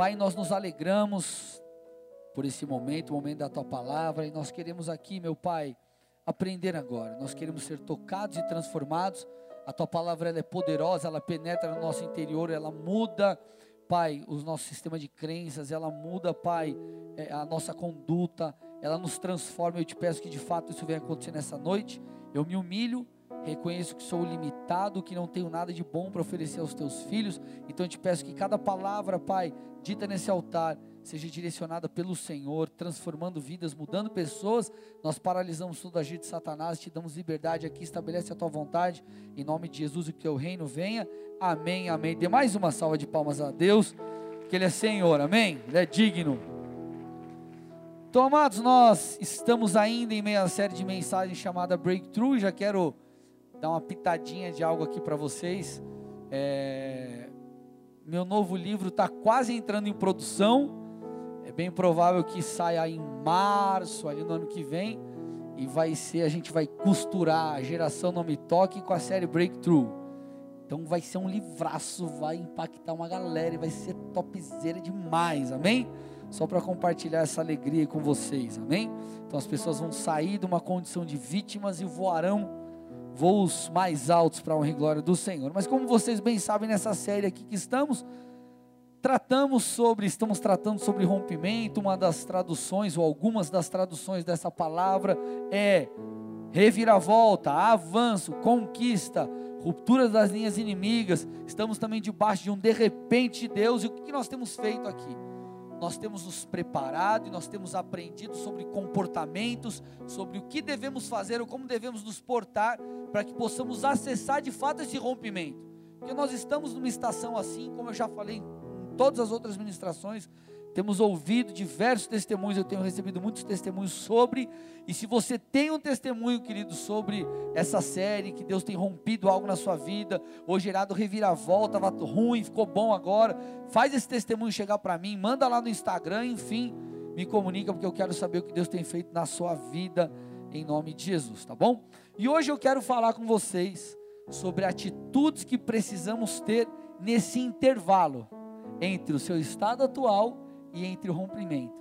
Pai, nós nos alegramos por esse momento, o momento da tua palavra, e nós queremos aqui, meu Pai, aprender agora. Nós queremos ser tocados e transformados. A tua palavra é poderosa, ela penetra no nosso interior, ela muda, Pai, o nosso sistema de crenças, ela muda, Pai, é, a nossa conduta, ela nos transforma. Eu te peço que de fato isso venha acontecer nessa noite. Eu me humilho, reconheço que sou limitado, que não tenho nada de bom para oferecer aos teus filhos. Então eu te peço que cada palavra, Pai, dita nesse altar, seja direcionada pelo Senhor, transformando vidas, mudando pessoas. Nós paralisamos todo agir de Satanás, te damos liberdade aqui, estabelece a tua vontade, em nome de Jesus, e que teu reino venha. Amém, amém. Dê mais uma salva de palmas a Deus, que Ele é Senhor, amém? Ele é digno. Então, amados, nós estamos ainda em meia série de mensagens chamada Breakthrough. Já quero dar uma pitadinha de algo aqui para vocês. É... Meu novo livro está quase entrando em produção. É bem provável que saia em março, ali no ano que vem. E vai ser, a gente vai costurar a geração Não Me Toque com a série Breakthrough. Então vai ser um livraço, vai impactar uma galera e vai ser topzera demais, amém? só para compartilhar essa alegria com vocês, amém? Então as pessoas vão sair de uma condição de vítimas e voarão voos mais altos para a honra e glória do Senhor. Mas como vocês bem sabem nessa série aqui que estamos, tratamos sobre, estamos tratando sobre rompimento, uma das traduções ou algumas das traduções dessa palavra é reviravolta, avanço, conquista, ruptura das linhas inimigas. Estamos também debaixo de um de repente de Deus. E o que nós temos feito aqui? nós temos nos preparado e nós temos aprendido sobre comportamentos, sobre o que devemos fazer ou como devemos nos portar para que possamos acessar de fato esse rompimento. Porque nós estamos numa estação assim, como eu já falei em todas as outras ministrações, temos ouvido diversos testemunhos, eu tenho recebido muitos testemunhos sobre, e se você tem um testemunho, querido, sobre essa série, que Deus tem rompido algo na sua vida, ou gerado reviravolta, estava ruim, ficou bom agora, faz esse testemunho chegar para mim, manda lá no Instagram, enfim, me comunica, porque eu quero saber o que Deus tem feito na sua vida, em nome de Jesus, tá bom? E hoje eu quero falar com vocês sobre atitudes que precisamos ter nesse intervalo entre o seu estado atual e entre o rompimento.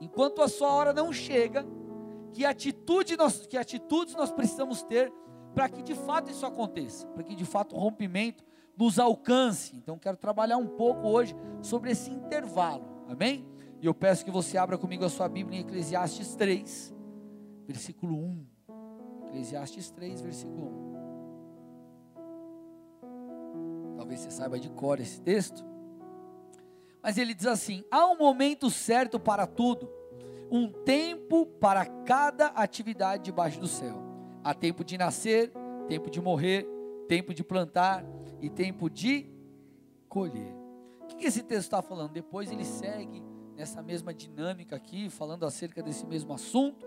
Enquanto a sua hora não chega, que atitude nós, que atitudes nós precisamos ter para que de fato isso aconteça, para que de fato o rompimento nos alcance. Então quero trabalhar um pouco hoje sobre esse intervalo. Amém? E eu peço que você abra comigo a sua Bíblia em Eclesiastes 3, versículo 1. Eclesiastes 3, versículo 1. Talvez você saiba de cor esse texto. Mas ele diz assim: há um momento certo para tudo, um tempo para cada atividade debaixo do céu. Há tempo de nascer, tempo de morrer, tempo de plantar e tempo de colher. O que esse texto está falando? Depois ele segue nessa mesma dinâmica aqui, falando acerca desse mesmo assunto.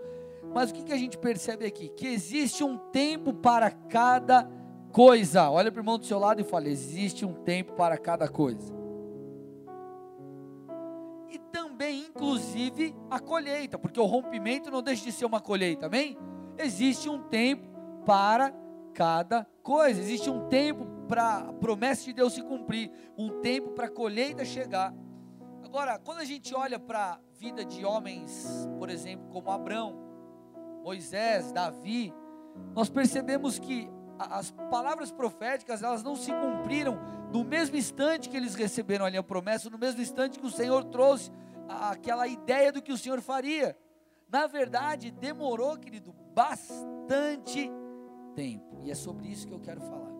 Mas o que, que a gente percebe aqui? Que existe um tempo para cada coisa. Olha para o irmão do seu lado e fala: existe um tempo para cada coisa também, inclusive, a colheita, porque o rompimento não deixa de ser uma colheita, amém? Existe um tempo para cada coisa, existe um tempo para a promessa de Deus se cumprir, um tempo para a colheita chegar. Agora, quando a gente olha para a vida de homens, por exemplo, como Abraão, Moisés, Davi, nós percebemos que as palavras proféticas, elas não se cumpriram no mesmo instante que eles receberam ali a promessa, no mesmo instante que o Senhor trouxe aquela ideia do que o Senhor faria. Na verdade, demorou, querido, bastante tempo. E é sobre isso que eu quero falar.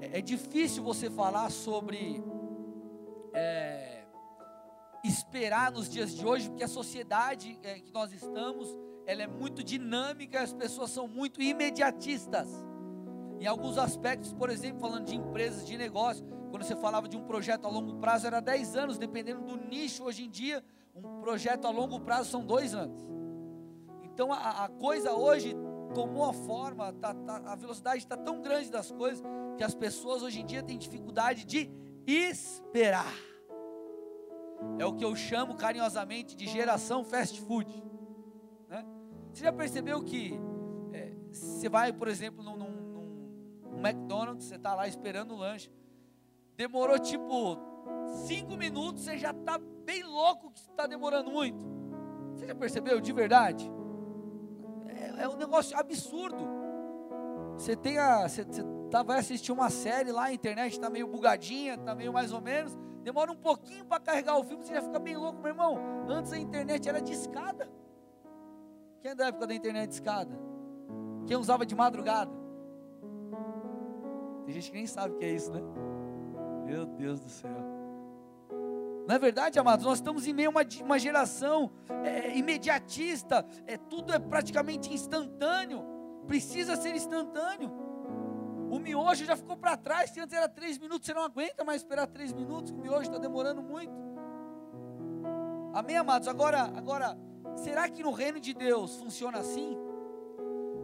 É, é difícil você falar sobre é, esperar nos dias de hoje, porque a sociedade é, que nós estamos, ela é muito dinâmica, as pessoas são muito imediatistas. Em alguns aspectos, por exemplo, falando de empresas, de negócio, quando você falava de um projeto a longo prazo, era 10 anos, dependendo do nicho. Hoje em dia, um projeto a longo prazo são dois anos. Então a, a coisa hoje tomou a forma, tá, tá, a velocidade está tão grande das coisas que as pessoas hoje em dia têm dificuldade de esperar. É o que eu chamo carinhosamente de geração fast food. Né? Você já percebeu que é, você vai, por exemplo, num, num, num McDonald's, você está lá esperando o lanche. Demorou tipo cinco minutos você já está bem louco que está demorando muito. Você já percebeu de verdade? É, é um negócio absurdo. Você tem a. Você, você tá, vai assistir uma série lá, a internet está meio bugadinha, está meio mais ou menos. Demora um pouquinho para carregar o filme, você já fica bem louco, meu irmão. Antes a internet era de escada. Quem é da época da internet de escada? Quem usava de madrugada? Tem gente que nem sabe o que é isso, né? Meu Deus do céu. Não é verdade, amados? Nós estamos em meio a uma, uma geração é, imediatista, é, tudo é praticamente instantâneo, precisa ser instantâneo. O miojo já ficou para trás, se antes era três minutos, você não aguenta mais esperar três minutos, o miojo está demorando muito. Amém, amados? Agora, agora, será que no reino de Deus funciona assim?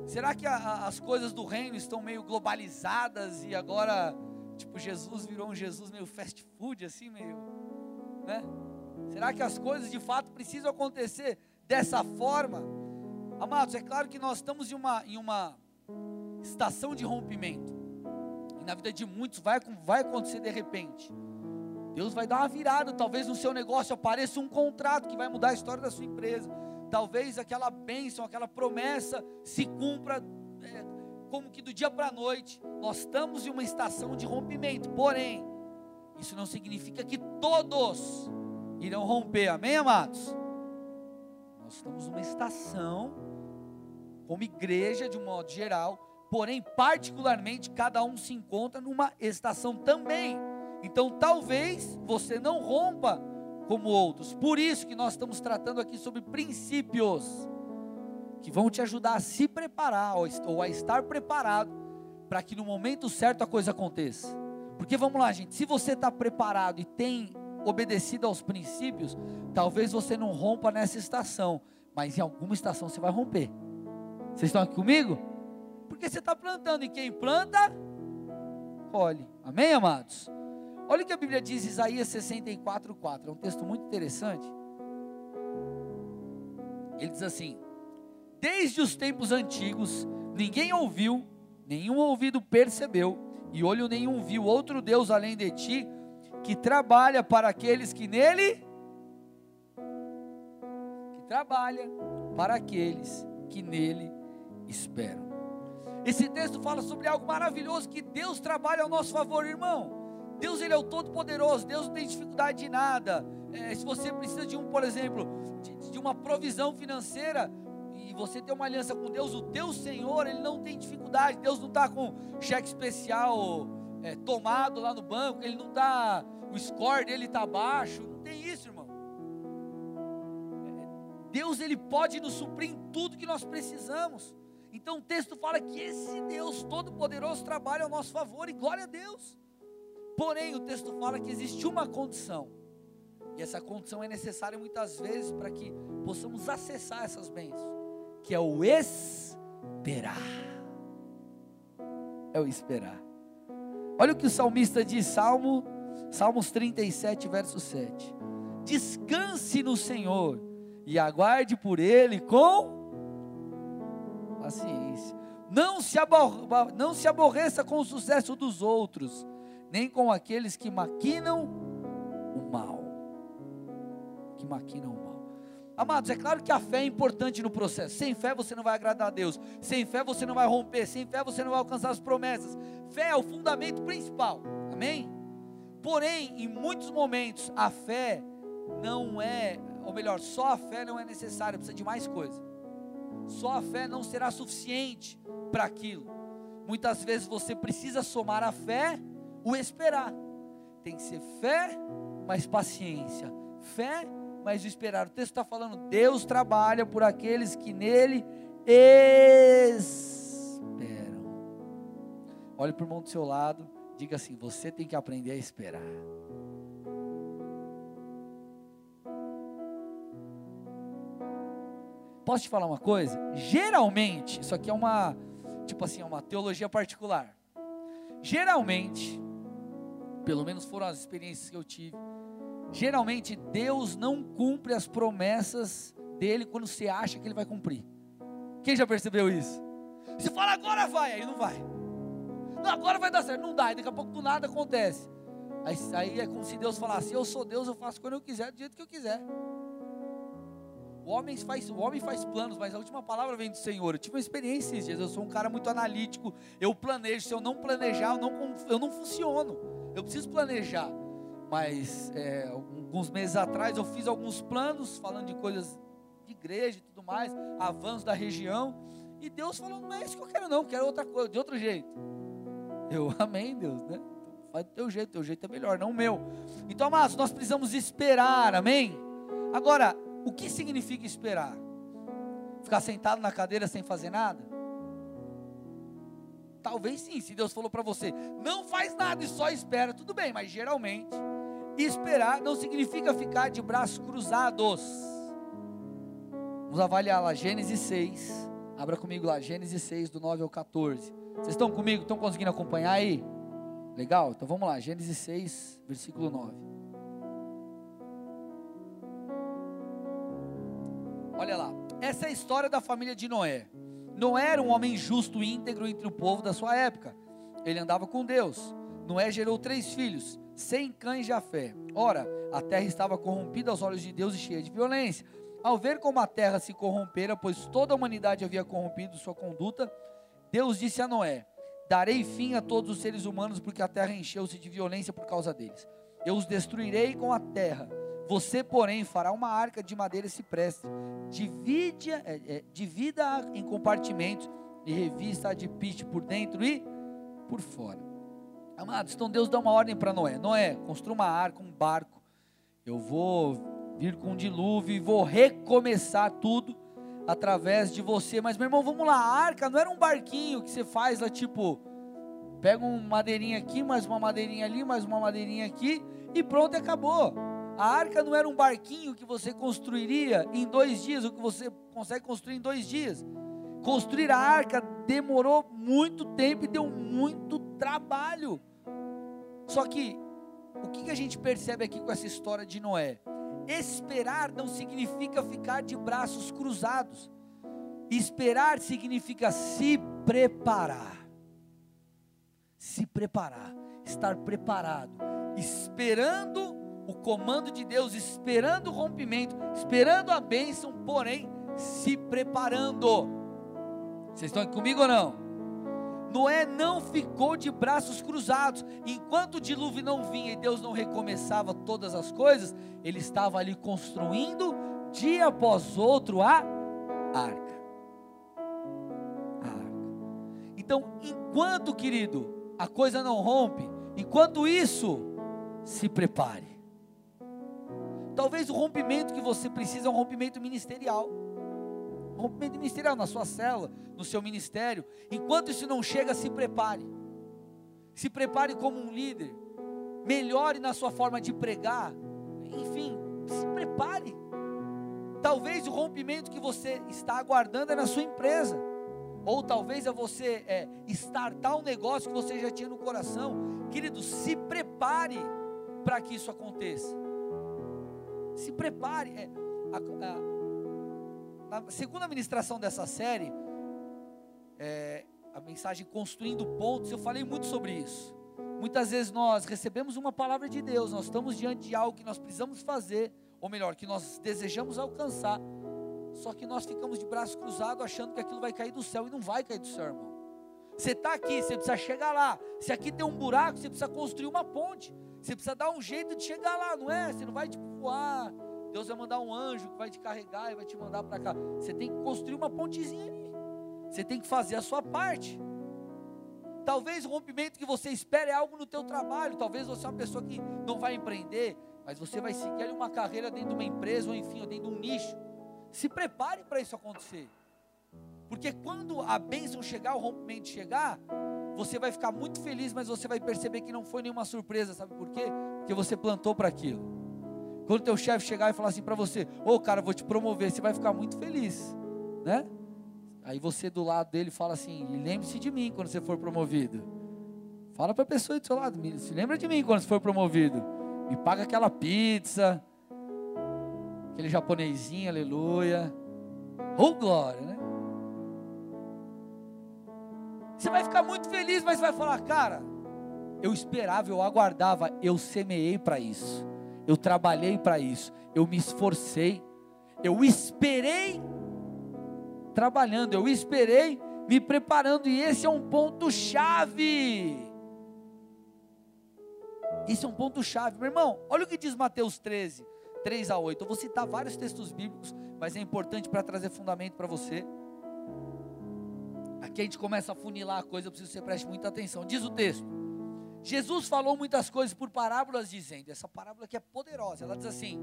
Será que a, a, as coisas do reino estão meio globalizadas e agora, tipo, Jesus virou um Jesus meio fast food, assim, meio, né? Será que as coisas de fato precisam acontecer dessa forma? Amados, é claro que nós estamos em uma, em uma estação de rompimento. E na vida de muitos vai, vai acontecer de repente. Deus vai dar uma virada, talvez no seu negócio apareça um contrato que vai mudar a história da sua empresa. Talvez aquela bênção, aquela promessa se cumpra é, como que do dia para a noite. Nós estamos em uma estação de rompimento. Porém, isso não significa que todos irão romper. Amém, amados? Nós estamos numa estação, como igreja de um modo geral, porém, particularmente, cada um se encontra numa estação também. Então, talvez você não rompa como outros. Por isso que nós estamos tratando aqui sobre princípios que vão te ajudar a se preparar ou a estar preparado para que no momento certo a coisa aconteça. Porque vamos lá, gente, se você está preparado e tem obedecido aos princípios, talvez você não rompa nessa estação, mas em alguma estação você vai romper. Vocês estão aqui comigo? Porque você está plantando, e quem planta, colhe. Amém, amados? Olha o que a Bíblia diz, Isaías 64, 4. É um texto muito interessante. Ele diz assim: Desde os tempos antigos, ninguém ouviu, nenhum ouvido percebeu, e olho nenhum viu outro Deus além de ti, que trabalha para aqueles que nele que trabalha para aqueles que nele esperam. Esse texto fala sobre algo maravilhoso que Deus trabalha ao nosso favor, irmão. Deus ele é o todo-poderoso, Deus não tem dificuldade de nada. É, se você precisa de um, por exemplo, de, de, uma provisão financeira e você tem uma aliança com Deus, o teu Senhor ele não tem dificuldade. Deus não está com cheque especial é, tomado lá no banco, ele não está, o score dele está baixo. Não tem isso, irmão. É, Deus ele pode nos suprir em tudo que nós precisamos. Então o texto fala que esse Deus Todo-Poderoso trabalha ao nosso favor e glória a Deus. Porém, o texto fala que existe uma condição, e essa condição é necessária muitas vezes para que possamos acessar essas bênçãos, que é o esperar. É o esperar. Olha o que o salmista diz, Salmo, Salmos 37, verso 7. Descanse no Senhor e aguarde por Ele com paciência. Não se, não se aborreça com o sucesso dos outros, nem com aqueles que maquinam o mal. Que maquinam o mal. Amados, é claro que a fé é importante no processo. Sem fé você não vai agradar a Deus. Sem fé você não vai romper. Sem fé você não vai alcançar as promessas. Fé é o fundamento principal. Amém? Porém, em muitos momentos, a fé não é, ou melhor, só a fé não é necessária, precisa de mais coisa. Só a fé não será suficiente para aquilo. Muitas vezes você precisa somar a fé, o esperar. Tem que ser fé, mais paciência. Fé, mais o esperar. O texto está falando: Deus trabalha por aqueles que nele esperam. Olhe para o irmão do seu lado, diga assim: você tem que aprender a esperar. Posso te falar uma coisa? Geralmente, isso aqui é uma, tipo assim, é uma teologia particular. Geralmente, pelo menos foram as experiências que eu tive, geralmente Deus não cumpre as promessas dele quando você acha que ele vai cumprir. Quem já percebeu isso? Você fala agora vai, aí não vai. Não, agora vai dar certo, não dá, e daqui a pouco nada acontece. Aí, aí é como se Deus falasse: Eu sou Deus, eu faço quando eu quiser, do jeito que eu quiser. O homem faz, o homem faz planos, mas a última palavra vem do Senhor. Eu tive uma experiência esses dias. Eu sou um cara muito analítico. Eu planejo. Se eu não planejar, eu não, eu não funciono. Eu preciso planejar. Mas é, alguns meses atrás eu fiz alguns planos falando de coisas de igreja e tudo mais, avanços da região. E Deus falou: Não é isso que eu quero, não. Eu quero outra coisa, de outro jeito. Eu, amém, Deus, né? Faz do teu jeito, teu jeito é melhor, não o meu. Então, amados, nós precisamos esperar, amém? Agora, o que significa esperar? Ficar sentado na cadeira sem fazer nada? Talvez sim, se Deus falou para você, não faz nada e só espera, tudo bem, mas geralmente, esperar não significa ficar de braços cruzados. Vamos avaliar lá, Gênesis 6. Abra comigo lá, Gênesis 6, do 9 ao 14. Vocês estão comigo? Estão conseguindo acompanhar aí? Legal? Então vamos lá, Gênesis 6, versículo 9. Essa é a história da família de Noé. Noé era um homem justo e íntegro entre o povo da sua época. Ele andava com Deus. Noé gerou três filhos, sem cães de fé. Ora, a terra estava corrompida aos olhos de Deus e cheia de violência. Ao ver como a terra se corrompera, pois toda a humanidade havia corrompido sua conduta, Deus disse a Noé: Darei fim a todos os seres humanos, porque a terra encheu-se de violência por causa deles. Eu os destruirei com a terra você, porém, fará uma arca de madeira cipreste, divide, é, é, divida em compartimentos e revista de pite por dentro e por fora. Amados, então Deus dá uma ordem para Noé: Noé, construa uma arca, um barco. Eu vou vir com um dilúvio e vou recomeçar tudo através de você. Mas, meu irmão, vamos lá. A arca não era um barquinho que você faz lá, tipo, pega uma madeirinha aqui, mais uma madeirinha ali, mais uma madeirinha aqui e pronto, acabou. A arca não era um barquinho que você construiria em dois dias, o que você consegue construir em dois dias. Construir a arca demorou muito tempo e deu muito trabalho. Só que, o que a gente percebe aqui com essa história de Noé? Esperar não significa ficar de braços cruzados. Esperar significa se preparar. Se preparar, estar preparado, esperando o comando de Deus, esperando o rompimento, esperando a bênção, porém se preparando. Vocês estão aqui comigo ou não? Noé não ficou de braços cruzados, enquanto o dilúvio não vinha e Deus não recomeçava todas as coisas, ele estava ali construindo, dia após outro, a arca. A arca. Então, enquanto, querido, a coisa não rompe, enquanto isso, se prepare. Talvez o rompimento que você precisa é um rompimento ministerial. Um rompimento ministerial na sua célula, no seu ministério. Enquanto isso não chega, se prepare. Se prepare como um líder. Melhore na sua forma de pregar. Enfim, se prepare. Talvez o rompimento que você está aguardando é na sua empresa. Ou talvez é você é, startar um negócio que você já tinha no coração. Querido, se prepare para que isso aconteça. Se prepare. É, a, a, na segunda ministração dessa série, é, a mensagem Construindo Pontos, eu falei muito sobre isso. Muitas vezes nós recebemos uma palavra de Deus, nós estamos diante de algo que nós precisamos fazer, ou melhor, que nós desejamos alcançar, só que nós ficamos de braço cruzado achando que aquilo vai cair do céu e não vai cair do céu, irmão. Você está aqui, você precisa chegar lá. Se aqui tem um buraco, você precisa construir uma ponte. Você precisa dar um jeito de chegar lá, não é? Você não vai tipo voar. Deus vai mandar um anjo que vai te carregar e vai te mandar para cá. Você tem que construir uma pontezinha ali. Você tem que fazer a sua parte. Talvez o rompimento que você espera é algo no teu trabalho. Talvez você é uma pessoa que não vai empreender, mas você vai seguir ali uma carreira dentro de uma empresa ou enfim, ou dentro de um nicho. Se prepare para isso acontecer. Porque quando a bênção chegar, o rompimento chegar, você vai ficar muito feliz, mas você vai perceber que não foi nenhuma surpresa, sabe por quê? Porque você plantou para aquilo. Quando teu chefe chegar e falar assim para você, ô oh, cara, vou te promover, você vai ficar muito feliz, né? Aí você do lado dele fala assim, lembre-se de mim quando você for promovido. Fala para a pessoa do seu lado, se lembra de mim quando você for promovido. Me paga aquela pizza, aquele japonesinho, aleluia. Oh glória, né? Você vai ficar muito feliz, mas vai falar, cara, eu esperava, eu aguardava, eu semeei para isso, eu trabalhei para isso, eu me esforcei, eu esperei trabalhando, eu esperei me preparando, e esse é um ponto-chave. Esse é um ponto-chave, meu irmão. Olha o que diz Mateus 13, 3 a 8. Eu vou citar vários textos bíblicos, mas é importante para trazer fundamento para você. Aqui a gente começa a funilar a coisa, eu preciso que você preste muita atenção. Diz o texto: Jesus falou muitas coisas por parábolas, dizendo: essa parábola aqui é poderosa. Ela diz assim: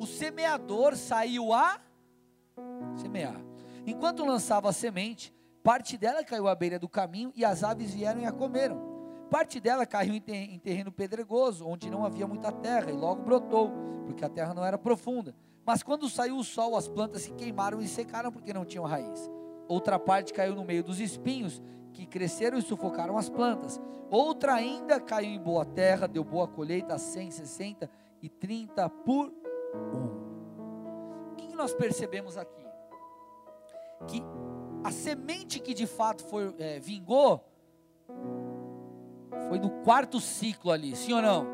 o semeador saiu a semear. Enquanto lançava a semente, parte dela caiu à beira do caminho e as aves vieram e a comeram. Parte dela caiu em terreno pedregoso, onde não havia muita terra, e logo brotou, porque a terra não era profunda. Mas quando saiu o sol, as plantas se queimaram e secaram porque não tinham raiz. Outra parte caiu no meio dos espinhos, que cresceram e sufocaram as plantas. Outra ainda caiu em boa terra, deu boa colheita a 100, 60 e 30 por um. O que nós percebemos aqui? Que a semente que de fato foi, é, vingou foi no quarto ciclo ali, sim ou não?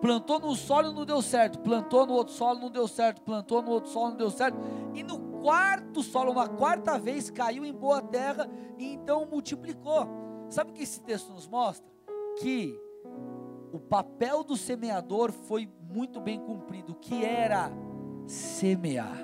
Plantou num solo não deu certo, plantou no outro solo não deu certo, plantou no outro solo não deu certo, e no quarto solo, uma quarta vez, caiu em boa terra e então multiplicou. Sabe o que esse texto nos mostra? Que o papel do semeador foi muito bem cumprido, que era semear.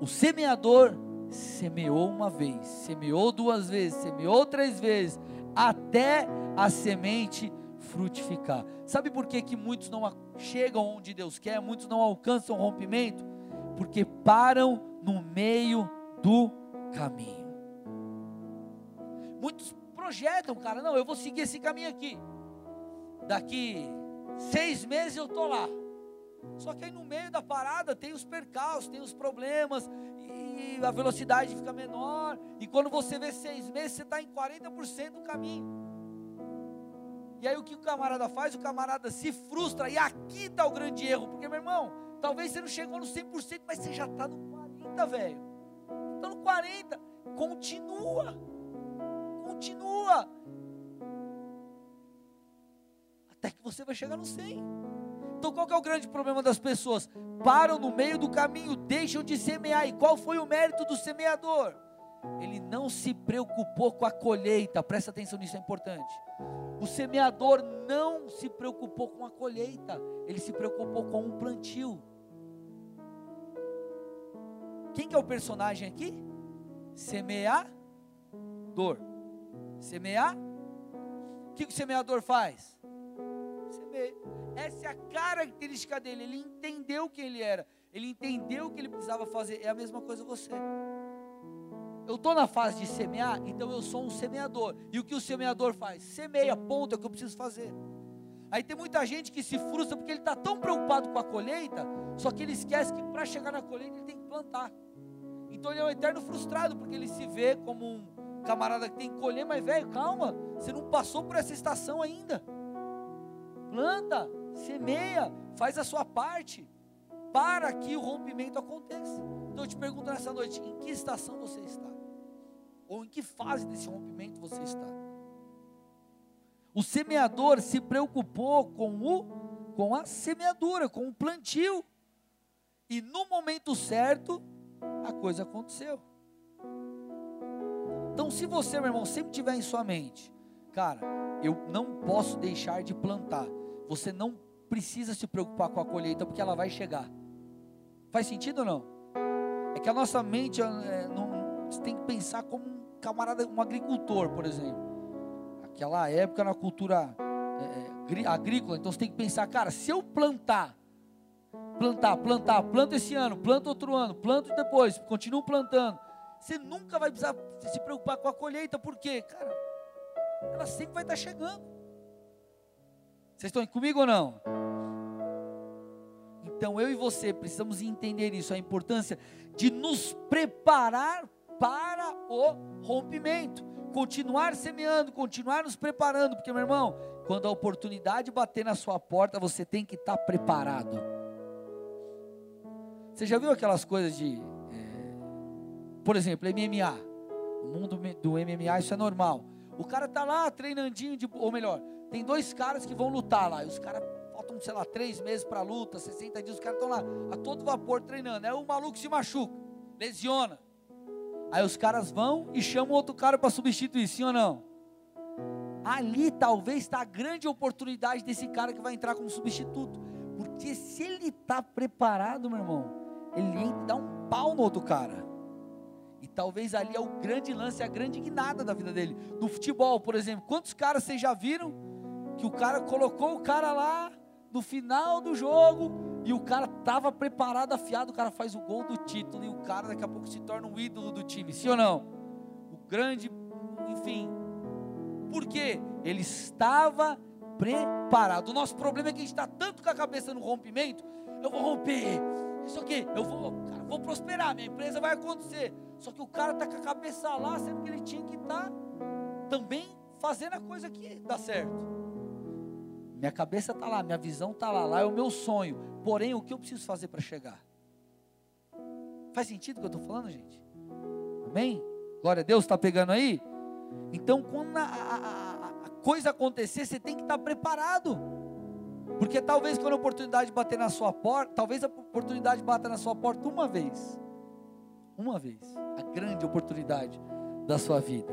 O semeador semeou uma vez, semeou duas vezes, semeou três vezes, até a semente frutificar. Sabe por que, que muitos não chegam onde Deus quer, muitos não alcançam o rompimento? Porque param no meio do caminho. Muitos projetam, cara, não, eu vou seguir esse caminho aqui. Daqui seis meses eu estou lá. Só que aí no meio da parada tem os percalços, tem os problemas, e a velocidade fica menor. E quando você vê seis meses, você está em 40% do caminho. E aí o que o camarada faz? O camarada se frustra. E aqui está o grande erro. Porque, meu irmão, talvez você não chegou no 100%, mas você já está no 40%, velho. Está no 40%. Continua. Continua. Até que você vai chegar no 100%. Então qual é o grande problema das pessoas? Param no meio do caminho, deixam de semear. E qual foi o mérito do semeador? Ele não se preocupou com a colheita. Presta atenção nisso, é importante. O semeador não se preocupou com a colheita, ele se preocupou com um plantio. Quem que é o personagem aqui? Semeador. Semear? O que o semeador faz? Semeia. Essa é a característica dele. Ele entendeu quem ele era. Ele entendeu o que ele precisava fazer. É a mesma coisa você. Eu estou na fase de semear, então eu sou um semeador. E o que o semeador faz? Semeia, ponto, é o que eu preciso fazer. Aí tem muita gente que se frustra porque ele está tão preocupado com a colheita, só que ele esquece que para chegar na colheita ele tem que plantar. Então ele é um eterno frustrado, porque ele se vê como um camarada que tem que colher, mas velho, calma, você não passou por essa estação ainda. Planta, semeia, faz a sua parte, para que o rompimento aconteça. Então eu te pergunto nessa noite: em que estação você está? Ou em que fase desse rompimento você está? O semeador se preocupou com o com a semeadura, com o plantio. E no momento certo, a coisa aconteceu. Então, se você, meu irmão, sempre tiver em sua mente, cara, eu não posso deixar de plantar. Você não precisa se preocupar com a colheita, porque ela vai chegar. Faz sentido ou não? É que a nossa mente é, não, você tem que pensar como um camarada, um agricultor, por exemplo. Aquela época na cultura é, é agrícola, então você tem que pensar, cara, se eu plantar, plantar, plantar, planta esse ano, planta outro ano, planto depois, continuo plantando. Você nunca vai precisar se preocupar com a colheita, porque, cara, ela sempre vai estar chegando. Vocês estão comigo ou não? Então eu e você precisamos entender isso, a importância de nos preparar para o rompimento. Continuar semeando, continuar nos preparando, porque meu irmão, quando a oportunidade bater na sua porta, você tem que estar preparado. Você já viu aquelas coisas de, é, por exemplo, MMA? No mundo do MMA isso é normal. O cara tá lá treinandinho, de, ou melhor, tem dois caras que vão lutar lá. E os caras faltam, sei lá, três meses para luta, 60 dias, os caras estão lá a todo vapor treinando. Aí o maluco se machuca, lesiona. Aí os caras vão e chamam outro cara para substituir, sim ou não? Ali talvez está a grande oportunidade desse cara que vai entrar como substituto. Porque se ele está preparado, meu irmão, ele entra, dá um pau no outro cara. E talvez ali é o grande lance, a grande guinada da vida dele. No futebol, por exemplo, quantos caras vocês já viram que o cara colocou o cara lá no final do jogo e o cara estava preparado, afiado, o cara faz o gol do título e o cara daqui a pouco se torna um ídolo do time, sim ou não? O grande, enfim. Por quê? Ele estava preparado. O nosso problema é que a gente está tanto com a cabeça no rompimento. Eu vou romper, isso aqui, eu vou, cara, vou prosperar, minha empresa vai acontecer. Só que o cara está com a cabeça lá, sendo que ele tinha que estar tá também fazendo a coisa que dá certo. Minha cabeça está lá, minha visão está lá, lá é o meu sonho. Porém, o que eu preciso fazer para chegar? Faz sentido o que eu estou falando, gente? Amém? Glória a Deus, está pegando aí? Então, quando a, a, a, coisa acontecer, você tem que estar tá preparado. Porque talvez quando a oportunidade bater na sua porta, talvez a oportunidade bata na sua porta uma vez. Uma vez. A grande oportunidade da sua vida.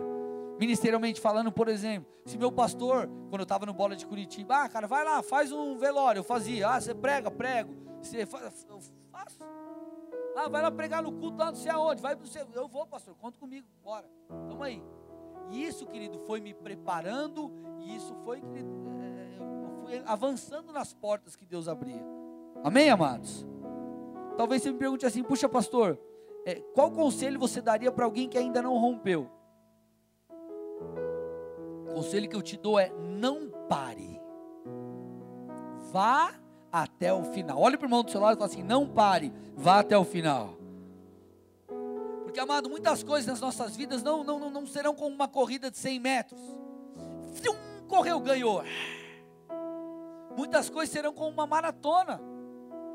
Ministerialmente falando, por exemplo, se meu pastor, quando eu estava no bola de Curitiba, ah, cara, vai lá, faz um velório, eu fazia, ah, você prega, prego, você faz, eu faço. Ah, vai lá pregar no culto lá não sei aonde, vai você, eu vou, pastor, conta comigo, bora, tamo aí. E isso, querido, foi me preparando, e isso foi, querido, avançando nas portas que Deus abria. Amém, amados? Talvez você me pergunte assim, puxa, pastor, é, qual conselho você daria para alguém que ainda não rompeu? conselho que eu te dou é: não pare. Vá até o final. Olhe para o irmão do seu lado e fala assim: não pare, vá até o final. Porque, amado, muitas coisas nas nossas vidas não, não, não, não serão como uma corrida de 100 metros. Correu, ganhou. Muitas coisas serão como uma maratona.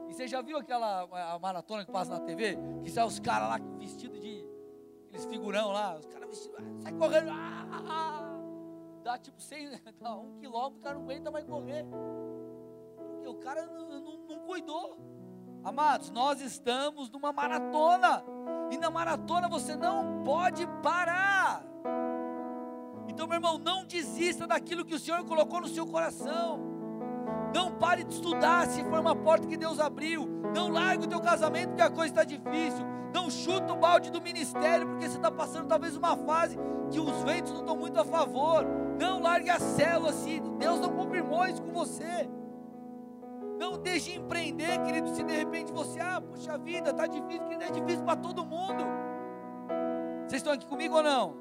E você já viu aquela maratona que passa na TV? Que sai os caras lá vestidos de. Aqueles figurão lá, os caras vestidos. Sai correndo. Ah, ah, ah dá tipo 100, dá um quilômetro, o cara não aguenta mais correr. Porque o cara não, não, não cuidou. Amados, nós estamos numa maratona. E na maratona você não pode parar. Então, meu irmão, não desista daquilo que o Senhor colocou no seu coração. Não pare de estudar se for uma porta que Deus abriu. Não largue o teu casamento porque a coisa está difícil. Não chuta o balde do ministério porque você está passando talvez uma fase que os ventos não estão muito a favor. Não largue a célula se Deus não confirmou isso com você. Não deixe de empreender, querido, se de repente você, ah, puxa vida, está difícil, que é difícil para todo mundo. Vocês estão aqui comigo ou não?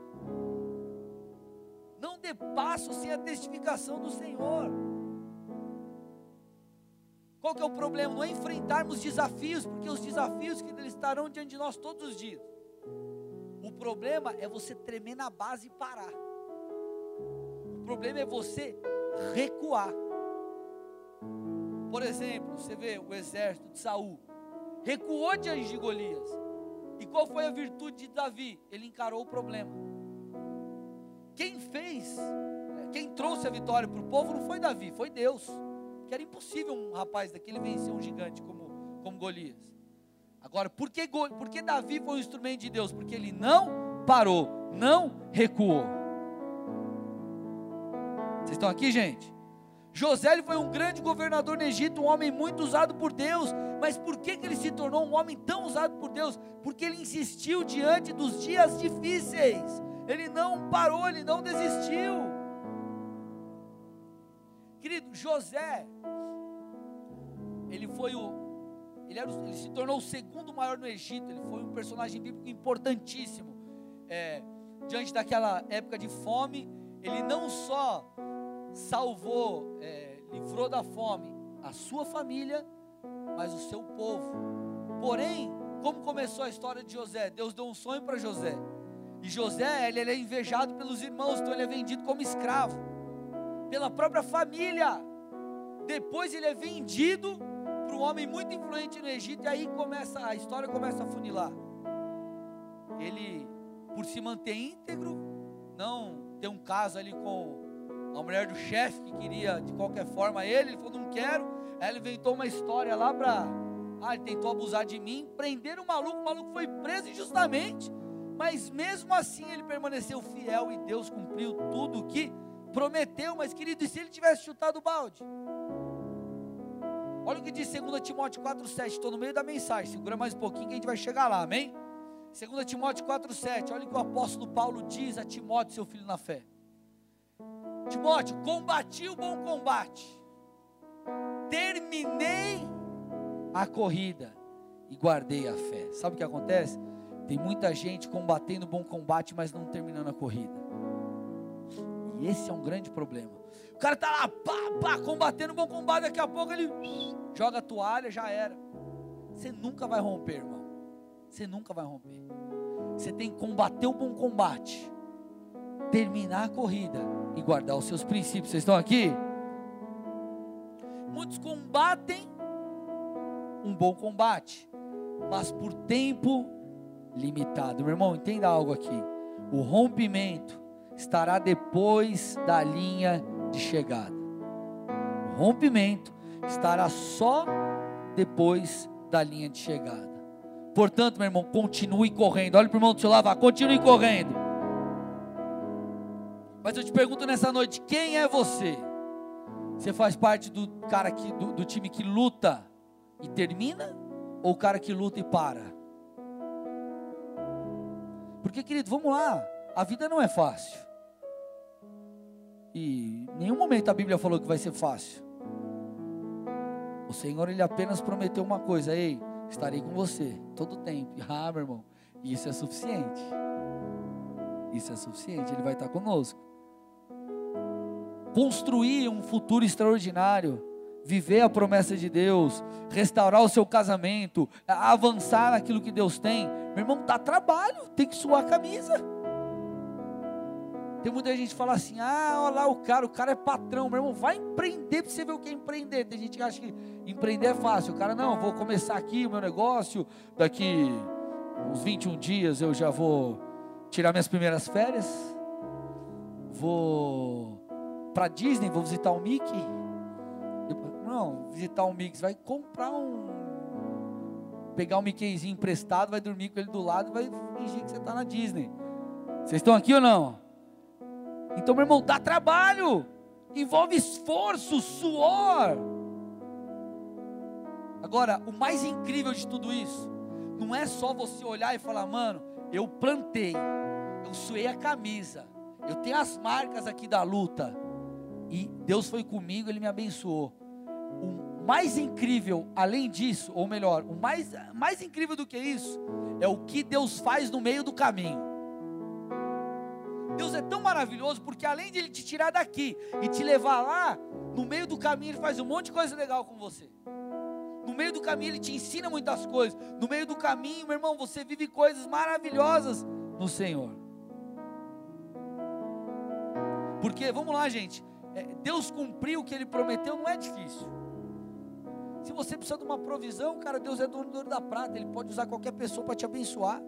Não dê passo sem a testificação do Senhor. Qual que é o problema? Não é enfrentarmos desafios, porque os desafios que eles estarão diante de nós todos os dias. O problema é você tremer na base e parar. O problema é você recuar. Por exemplo, você vê o exército de Saul recuou diante de Golias. E qual foi a virtude de Davi? Ele encarou o problema. Quem fez, quem trouxe a vitória para o povo não foi Davi, foi Deus que era impossível um rapaz daquele vencer um gigante como, como Golias. Agora, por que, por que Davi foi um instrumento de Deus? Porque ele não parou, não recuou. Vocês estão aqui, gente? José foi um grande governador no Egito, um homem muito usado por Deus. Mas por que, que ele se tornou um homem tão usado por Deus? Porque ele insistiu diante dos dias difíceis. Ele não parou, ele não desistiu. Querido, José, ele foi o, ele, era, ele, se tornou o segundo maior no Egito. Ele foi um personagem bíblico importantíssimo. É, diante daquela época de fome, ele não só salvou, é, livrou da fome a sua família, mas o seu povo. Porém, como começou a história de José? Deus deu um sonho para José. E José, ele, ele é invejado pelos irmãos, então ele é vendido como escravo pela própria família. Depois ele é vendido para um homem muito influente no Egito e aí começa a história começa a funilar. Ele, por se manter íntegro, não ter um caso ali com a mulher do chefe que queria de qualquer forma ele, ele falou: não quero. Aí ele inventou uma história lá para. Ah, ele tentou abusar de mim, prenderam o maluco, o maluco foi preso injustamente, mas mesmo assim ele permaneceu fiel e Deus cumpriu tudo o que prometeu. Mas querido, e se ele tivesse chutado o balde? Olha o que diz 2 Timóteo 4,7. Estou no meio da mensagem, segura mais um pouquinho que a gente vai chegar lá, amém? 2 Timóteo 4,7. Olha o que o apóstolo Paulo diz a Timóteo, seu filho na fé. Timóteo, combati o bom combate, terminei a corrida e guardei a fé. Sabe o que acontece? Tem muita gente combatendo o bom combate, mas não terminando a corrida. E esse é um grande problema. O cara está lá, pá, pá, combatendo o bom combate, daqui a pouco ele joga a toalha, já era. Você nunca vai romper, irmão. Você nunca vai romper. Você tem que combater o bom combate, terminar a corrida e guardar os seus princípios. Vocês estão aqui? Muitos combatem um bom combate, mas por tempo limitado. Meu irmão, entenda algo aqui. O rompimento estará depois da linha de chegada. O rompimento estará só depois da linha de chegada. Portanto, meu irmão, continue correndo. Olha para o irmão do seu lado, continue correndo. Mas eu te pergunto nessa noite: quem é você? Você faz parte do cara que, do, do time que luta e termina? Ou o cara que luta e para? Porque, querido, vamos lá. A vida não é fácil. E em nenhum momento a Bíblia falou que vai ser fácil. O Senhor, Ele apenas prometeu uma coisa: Ei, estarei com você todo o tempo. Ah, meu irmão, isso é suficiente. Isso é suficiente, Ele vai estar conosco. Construir um futuro extraordinário, viver a promessa de Deus, restaurar o seu casamento, avançar naquilo que Deus tem. Meu irmão, dá trabalho, tem que suar a camisa. Tem muita gente que fala assim: ah, olha lá o cara, o cara é patrão, meu irmão, vai empreender para você ver o que é empreender. Tem gente que acha que empreender é fácil. O cara, não, vou começar aqui o meu negócio, daqui uns 21 dias eu já vou tirar minhas primeiras férias, vou para Disney, vou visitar o Mickey. Não, visitar o Mickey, vai comprar um. Pegar um Mickeyzinho emprestado, vai dormir com ele do lado e vai fingir que você está na Disney. Vocês estão aqui ou não? Então, meu irmão, dá trabalho, envolve esforço, suor. Agora, o mais incrível de tudo isso, não é só você olhar e falar, mano, eu plantei, eu suei a camisa, eu tenho as marcas aqui da luta, e Deus foi comigo, Ele me abençoou. O mais incrível, além disso, ou melhor, o mais, mais incrível do que isso, é o que Deus faz no meio do caminho. Tão maravilhoso porque além de Ele te tirar daqui e te levar lá, no meio do caminho Ele faz um monte de coisa legal com você. No meio do caminho Ele te ensina muitas coisas. No meio do caminho, meu irmão, você vive coisas maravilhosas no Senhor. Porque, vamos lá, gente, é, Deus cumpriu o que Ele prometeu, não é difícil. Se você precisa de uma provisão, cara, Deus é dono do ouro da prata, Ele pode usar qualquer pessoa para te abençoar.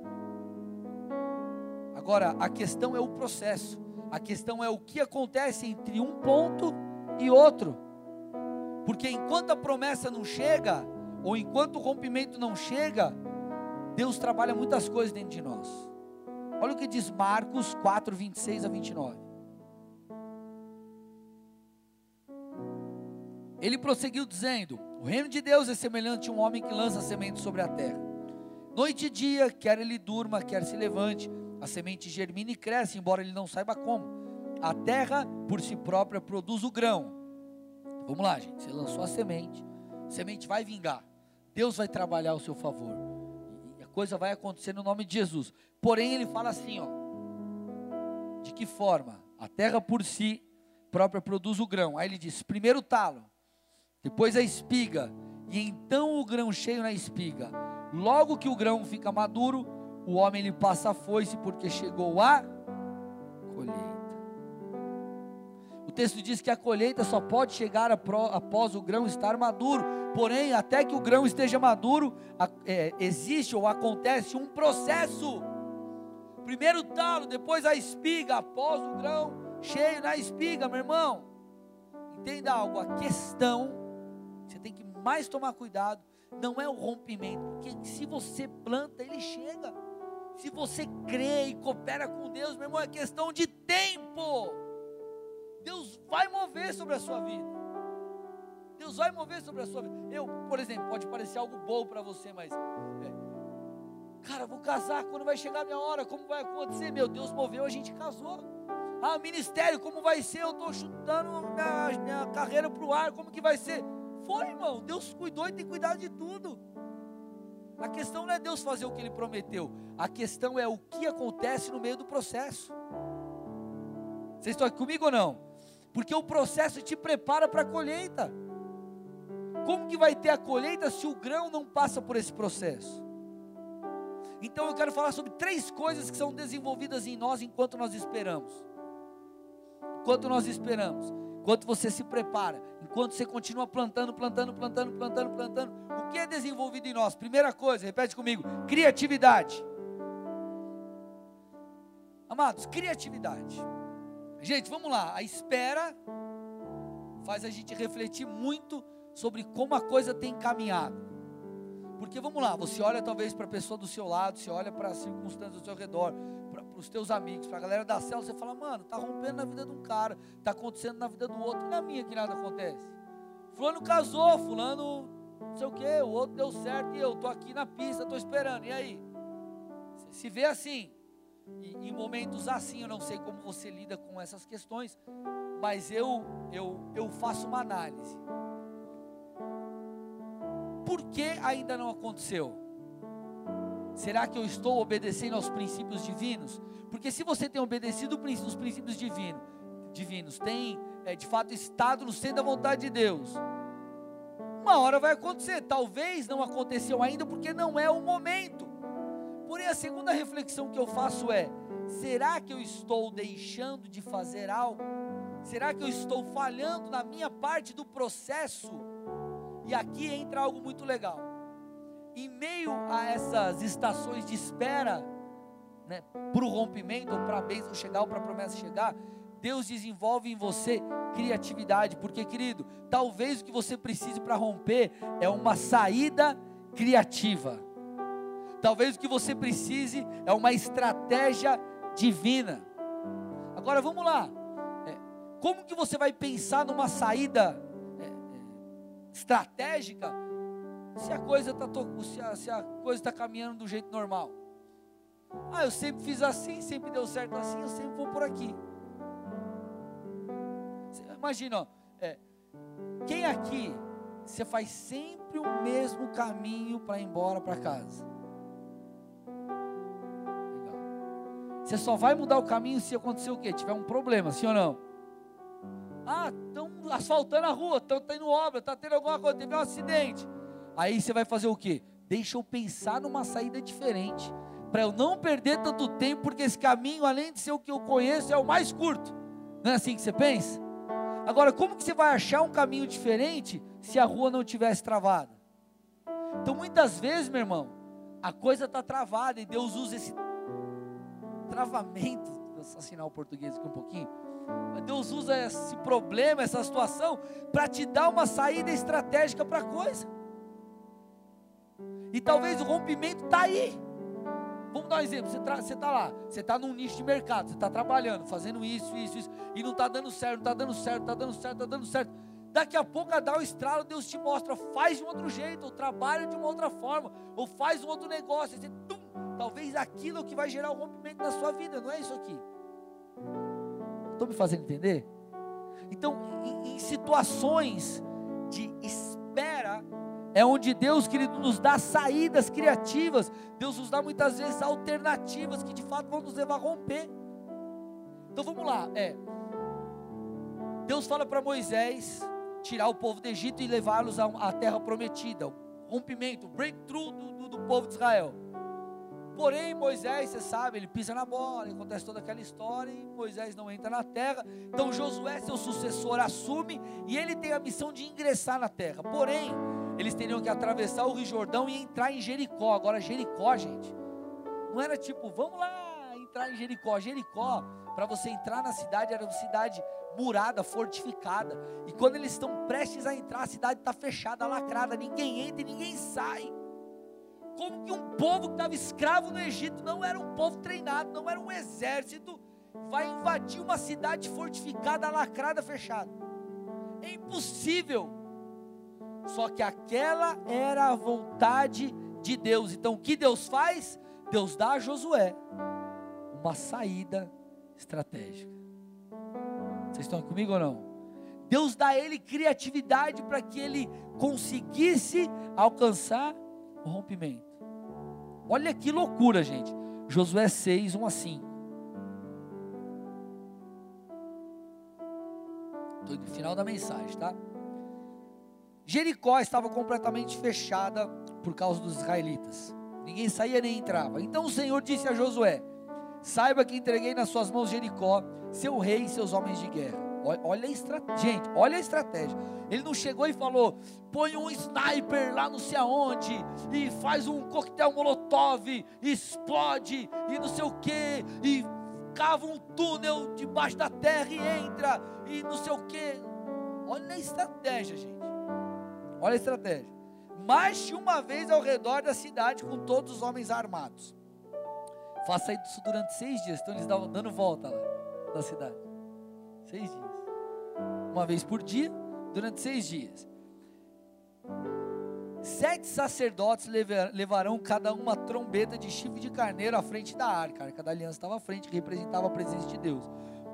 Agora, a questão é o processo, a questão é o que acontece entre um ponto e outro. Porque enquanto a promessa não chega, ou enquanto o rompimento não chega, Deus trabalha muitas coisas dentro de nós. Olha o que diz Marcos 4, 26 a 29. Ele prosseguiu dizendo: O reino de Deus é semelhante a um homem que lança semente sobre a terra. Noite e dia, quer ele durma, quer se levante, a semente germina e cresce, embora ele não saiba como. A terra, por si própria, produz o grão. Vamos lá, gente. Você lançou a semente, a semente vai vingar. Deus vai trabalhar ao seu favor. E a coisa vai acontecer no nome de Jesus. Porém, ele fala assim, ó. De que forma? A terra por si própria produz o grão. Aí ele diz: primeiro o talo, depois a espiga, e então o grão cheio na espiga. Logo que o grão fica maduro, o homem lhe passa a foice porque chegou a colheita. O texto diz que a colheita só pode chegar após o grão estar maduro. Porém, até que o grão esteja maduro, é, existe ou acontece um processo. Primeiro o talo, depois a espiga, após o grão cheio na espiga, meu irmão. Entenda algo, a questão, você tem que mais tomar cuidado, não é o rompimento, porque se você planta, ele chega. Se você crê e coopera com Deus, meu irmão, é questão de tempo. Deus vai mover sobre a sua vida. Deus vai mover sobre a sua vida. Eu, por exemplo, pode parecer algo bom para você, mas é, cara, vou casar quando vai chegar a minha hora, como vai acontecer? Meu Deus moveu, a gente casou. Ah, ministério, como vai ser? Eu estou chutando minha, minha carreira para o ar, como que vai ser? Foi, irmão, Deus cuidou e tem cuidado de tudo. A questão não é Deus fazer o que Ele prometeu, a questão é o que acontece no meio do processo. Vocês estão aqui comigo ou não? Porque o processo te prepara para a colheita. Como que vai ter a colheita se o grão não passa por esse processo? Então eu quero falar sobre três coisas que são desenvolvidas em nós enquanto nós esperamos. Enquanto nós esperamos, enquanto você se prepara, enquanto você continua plantando, plantando, plantando, plantando, plantando, o que é desenvolvido em nós? Primeira coisa, repete comigo: criatividade. Amados, criatividade. Gente, vamos lá. A espera faz a gente refletir muito sobre como a coisa tem caminhado. Porque vamos lá, você olha talvez para a pessoa do seu lado, você olha para as circunstâncias do seu redor, os teus amigos, para a galera da célula, você fala, mano, tá rompendo na vida de um cara, tá acontecendo na vida do outro, e na minha que nada acontece. Fulano casou, fulano não sei o que, o outro deu certo e eu tô aqui na pista, tô esperando. E aí? Você se vê assim. E em momentos assim, eu não sei como você lida com essas questões, mas eu eu eu faço uma análise. Por que ainda não aconteceu? Será que eu estou obedecendo aos princípios divinos? Porque se você tem obedecido os princípios divinos, divinos tem é, de fato estado no centro da vontade de Deus, uma hora vai acontecer. Talvez não aconteceu ainda porque não é o momento. Porém, a segunda reflexão que eu faço é: será que eu estou deixando de fazer algo? Será que eu estou falhando na minha parte do processo? E aqui entra algo muito legal. Em meio a essas estações de espera, né, para o rompimento, para a bênção chegar, ou para a promessa chegar, Deus desenvolve em você criatividade, porque, querido, talvez o que você precise para romper é uma saída criativa. Talvez o que você precise é uma estratégia divina. Agora vamos lá. É, como que você vai pensar numa saída estratégica se a coisa está se a, se a coisa está caminhando do jeito normal. Ah, eu sempre fiz assim, sempre deu certo assim, eu sempre vou por aqui. Imagina, ó, é, quem aqui você faz sempre o mesmo caminho para ir embora para casa? Legal. Você só vai mudar o caminho se acontecer o quê? Tiver um problema, sim ou não? Ah, estão asfaltando a rua, estão tendo obra, está tendo alguma coisa, teve um acidente. Aí você vai fazer o quê? Deixa eu pensar numa saída diferente. Para eu não perder tanto tempo, porque esse caminho, além de ser o que eu conheço, é o mais curto. Não é assim que você pensa? Agora, como que você vai achar um caminho diferente se a rua não tivesse travada? Então, muitas vezes, meu irmão, a coisa está travada e Deus usa esse travamento, vou assassinar o português aqui um pouquinho, Deus usa esse problema, essa situação, para te dar uma saída estratégica para a coisa. E talvez o rompimento está aí. Vamos dar um exemplo: você está lá, você está num nicho de mercado, você está trabalhando, fazendo isso, isso, isso, e não está dando certo, não está dando certo, está dando certo, está dando certo. Daqui a pouco, dar o estralo, Deus te mostra, faz de um outro jeito, ou trabalha de uma outra forma, ou faz um outro negócio. Você, tum, talvez aquilo que vai gerar o rompimento na sua vida, não é isso aqui. Estou me fazendo entender? Então, em, em situações é onde Deus, querido, nos dá saídas criativas. Deus nos dá muitas vezes alternativas que de fato vão nos levar a romper. Então vamos lá. É, Deus fala para Moisés tirar o povo do Egito e levá-los à terra prometida. O rompimento, o breakthrough do, do, do povo de Israel. Porém, Moisés, você sabe, ele pisa na bola, acontece toda aquela história e Moisés não entra na terra. Então Josué, seu sucessor, assume e ele tem a missão de ingressar na terra. Porém, eles teriam que atravessar o Rio Jordão e entrar em Jericó. Agora, Jericó, gente, não era tipo, vamos lá entrar em Jericó. Jericó, para você entrar na cidade, era uma cidade murada, fortificada. E quando eles estão prestes a entrar, a cidade está fechada, lacrada, ninguém entra e ninguém sai. Como que um povo que estava escravo no Egito, não era um povo treinado, não era um exército, vai invadir uma cidade fortificada, lacrada, fechada? É impossível. Só que aquela era a vontade de Deus. Então o que Deus faz? Deus dá a Josué uma saída estratégica. Vocês estão comigo ou não? Deus dá a ele criatividade para que ele conseguisse alcançar o rompimento. Olha que loucura, gente. Josué 6, 1 a 5. Estou no final da mensagem, tá? Jericó estava completamente fechada por causa dos israelitas. Ninguém saía nem entrava. Então o Senhor disse a Josué: Saiba que entreguei nas suas mãos Jericó, seu rei e seus homens de guerra. Olha a estratégia, gente, olha a estratégia. Ele não chegou e falou: põe um sniper lá não sei aonde, e faz um coquetel molotov, e explode, e não sei o que, e cava um túnel debaixo da terra e entra, e não sei o que. Olha a estratégia, gente. Olha a estratégia. Marche uma vez ao redor da cidade com todos os homens armados. Faça isso durante seis dias. Então eles estavam dando volta lá na cidade. Seis dias. Uma vez por dia, durante seis dias. Sete sacerdotes levarão cada uma trombeta de chifre de carneiro à frente da arca. A arca da aliança estava à frente, que representava a presença de Deus.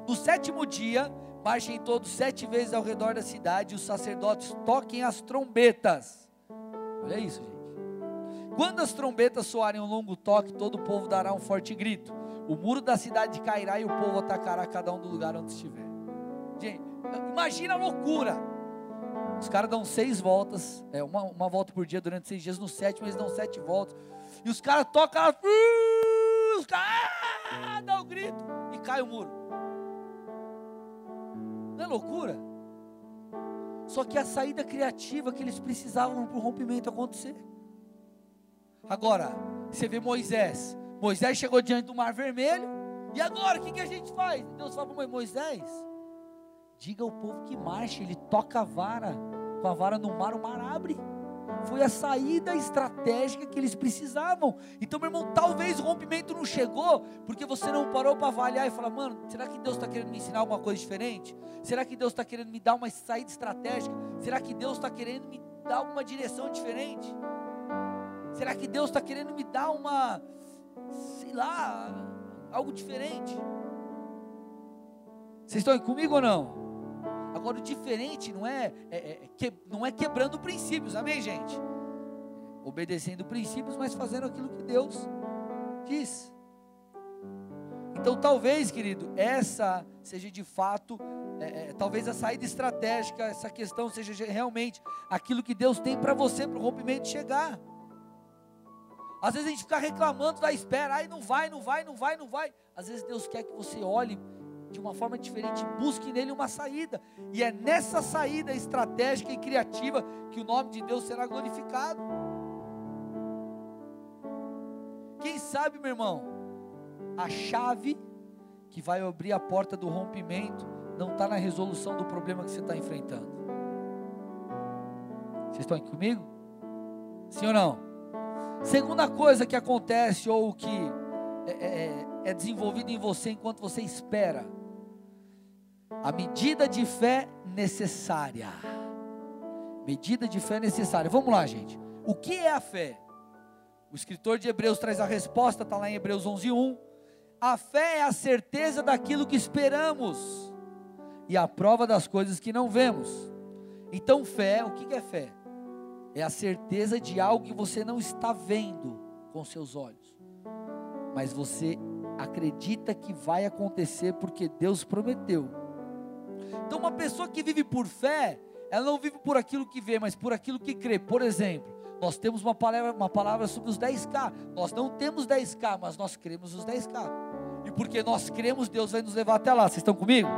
No sétimo dia, marchem todos sete vezes ao redor da cidade, e os sacerdotes toquem as trombetas. Olha isso, gente. Quando as trombetas soarem um longo toque, todo o povo dará um forte grito. O muro da cidade cairá e o povo atacará cada um do lugar onde estiver. Gente, imagina a loucura. Os caras dão seis voltas, é, uma, uma volta por dia durante seis dias. No sétimo eles dão sete voltas. E os caras tocam, uh, os caras ah, dão um grito e cai o muro. Não é loucura? Só que a saída criativa que eles precisavam para o rompimento acontecer. Agora, você vê Moisés. Moisés chegou diante do mar vermelho. E agora, o que, que a gente faz? Deus fala para Moisés: diga ao povo que marche. Ele toca a vara. Com a vara no mar, o mar abre. Foi a saída estratégica que eles precisavam. Então, meu irmão, talvez o rompimento não chegou porque você não parou para avaliar e falar: mano, será que Deus está querendo me ensinar alguma coisa diferente? Será que Deus está querendo me dar uma saída estratégica? Será que Deus está querendo me dar alguma direção diferente? Será que Deus está querendo me dar uma, sei lá, algo diferente? Vocês estão comigo ou não? Agora o diferente não é, é, é que, não é quebrando princípios, amém, gente? Obedecendo princípios, mas fazendo aquilo que Deus diz. Então, talvez, querido, essa seja de fato, é, é, talvez a saída estratégica, essa questão seja realmente aquilo que Deus tem para você, para o rompimento chegar. Às vezes a gente fica reclamando da espera, aí não vai, não vai, não vai, não vai. Às vezes Deus quer que você olhe de uma forma diferente, busque nele uma saída. E é nessa saída estratégica e criativa que o nome de Deus será glorificado. Quem sabe, meu irmão, a chave que vai abrir a porta do rompimento não está na resolução do problema que você está enfrentando. Vocês estão aqui comigo? Sim ou não? Segunda coisa que acontece ou que é, é, é desenvolvido em você enquanto você espera, a medida de fé necessária. Medida de fé necessária. Vamos lá, gente. O que é a fé? O escritor de Hebreus traz a resposta, está lá em Hebreus 11:1. A fé é a certeza daquilo que esperamos e a prova das coisas que não vemos. Então, fé, o que é fé? é a certeza de algo que você não está vendo com seus olhos, mas você acredita que vai acontecer porque Deus prometeu. Então, uma pessoa que vive por fé, ela não vive por aquilo que vê, mas por aquilo que crê. Por exemplo, nós temos uma palavra, uma palavra sobre os 10K. Nós não temos 10K, mas nós cremos os 10K. E porque nós cremos, Deus vai nos levar até lá. Vocês estão comigo?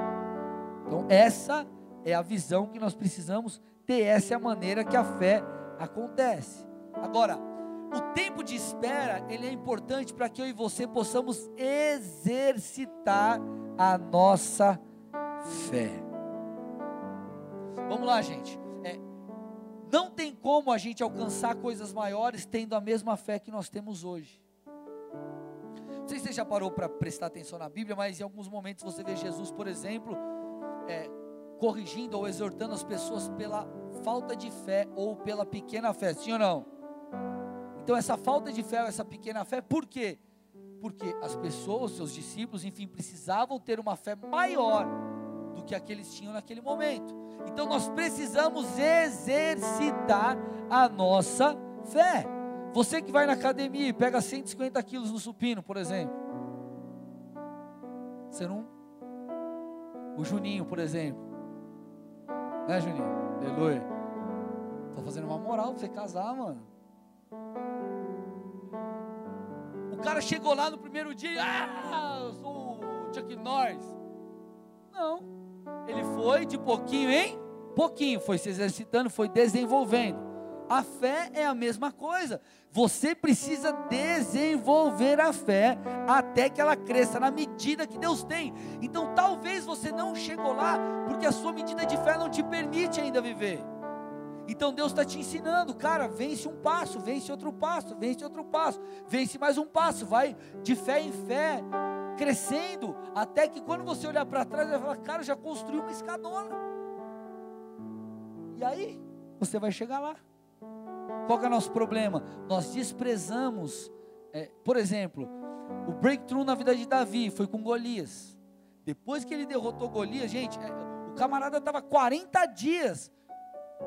Então, essa é a visão que nós precisamos ter. Essa é a maneira que a fé acontece. Agora, o tempo de espera, ele é importante para que eu e você possamos exercitar a nossa fé. Vamos lá, gente. É, não tem como a gente alcançar coisas maiores tendo a mesma fé que nós temos hoje. Não sei se você já parou para prestar atenção na Bíblia, mas em alguns momentos você vê Jesus, por exemplo, é, corrigindo ou exortando as pessoas pela falta de fé ou pela pequena fé, sim ou não? Então, essa falta de fé, essa pequena fé, por quê? Porque as pessoas, seus discípulos, enfim, precisavam ter uma fé maior que aqueles tinham naquele momento. Então, nós precisamos exercitar a nossa fé. Você que vai na academia e pega 150 quilos no supino, por exemplo. Você não. O Juninho, por exemplo. Né, Juninho? Aleluia. Tô fazendo uma moral pra você casar, mano. O cara chegou lá no primeiro dia, ah, eu sou o Chuck Norris. Não. Ele foi de pouquinho em pouquinho, foi se exercitando, foi desenvolvendo. A fé é a mesma coisa. Você precisa desenvolver a fé até que ela cresça na medida que Deus tem. Então, talvez você não chegou lá porque a sua medida de fé não te permite ainda viver. Então Deus está te ensinando, cara, vence um passo, vence outro passo, vence outro passo, vence mais um passo, vai de fé em fé, crescendo, até que quando você olhar para trás, vai falar, cara, já construiu uma escadona. E aí, você vai chegar lá. Qual é o nosso problema? Nós desprezamos, é, por exemplo, o breakthrough na vida de Davi foi com Golias. Depois que ele derrotou Golias, gente, é, o camarada estava 40 dias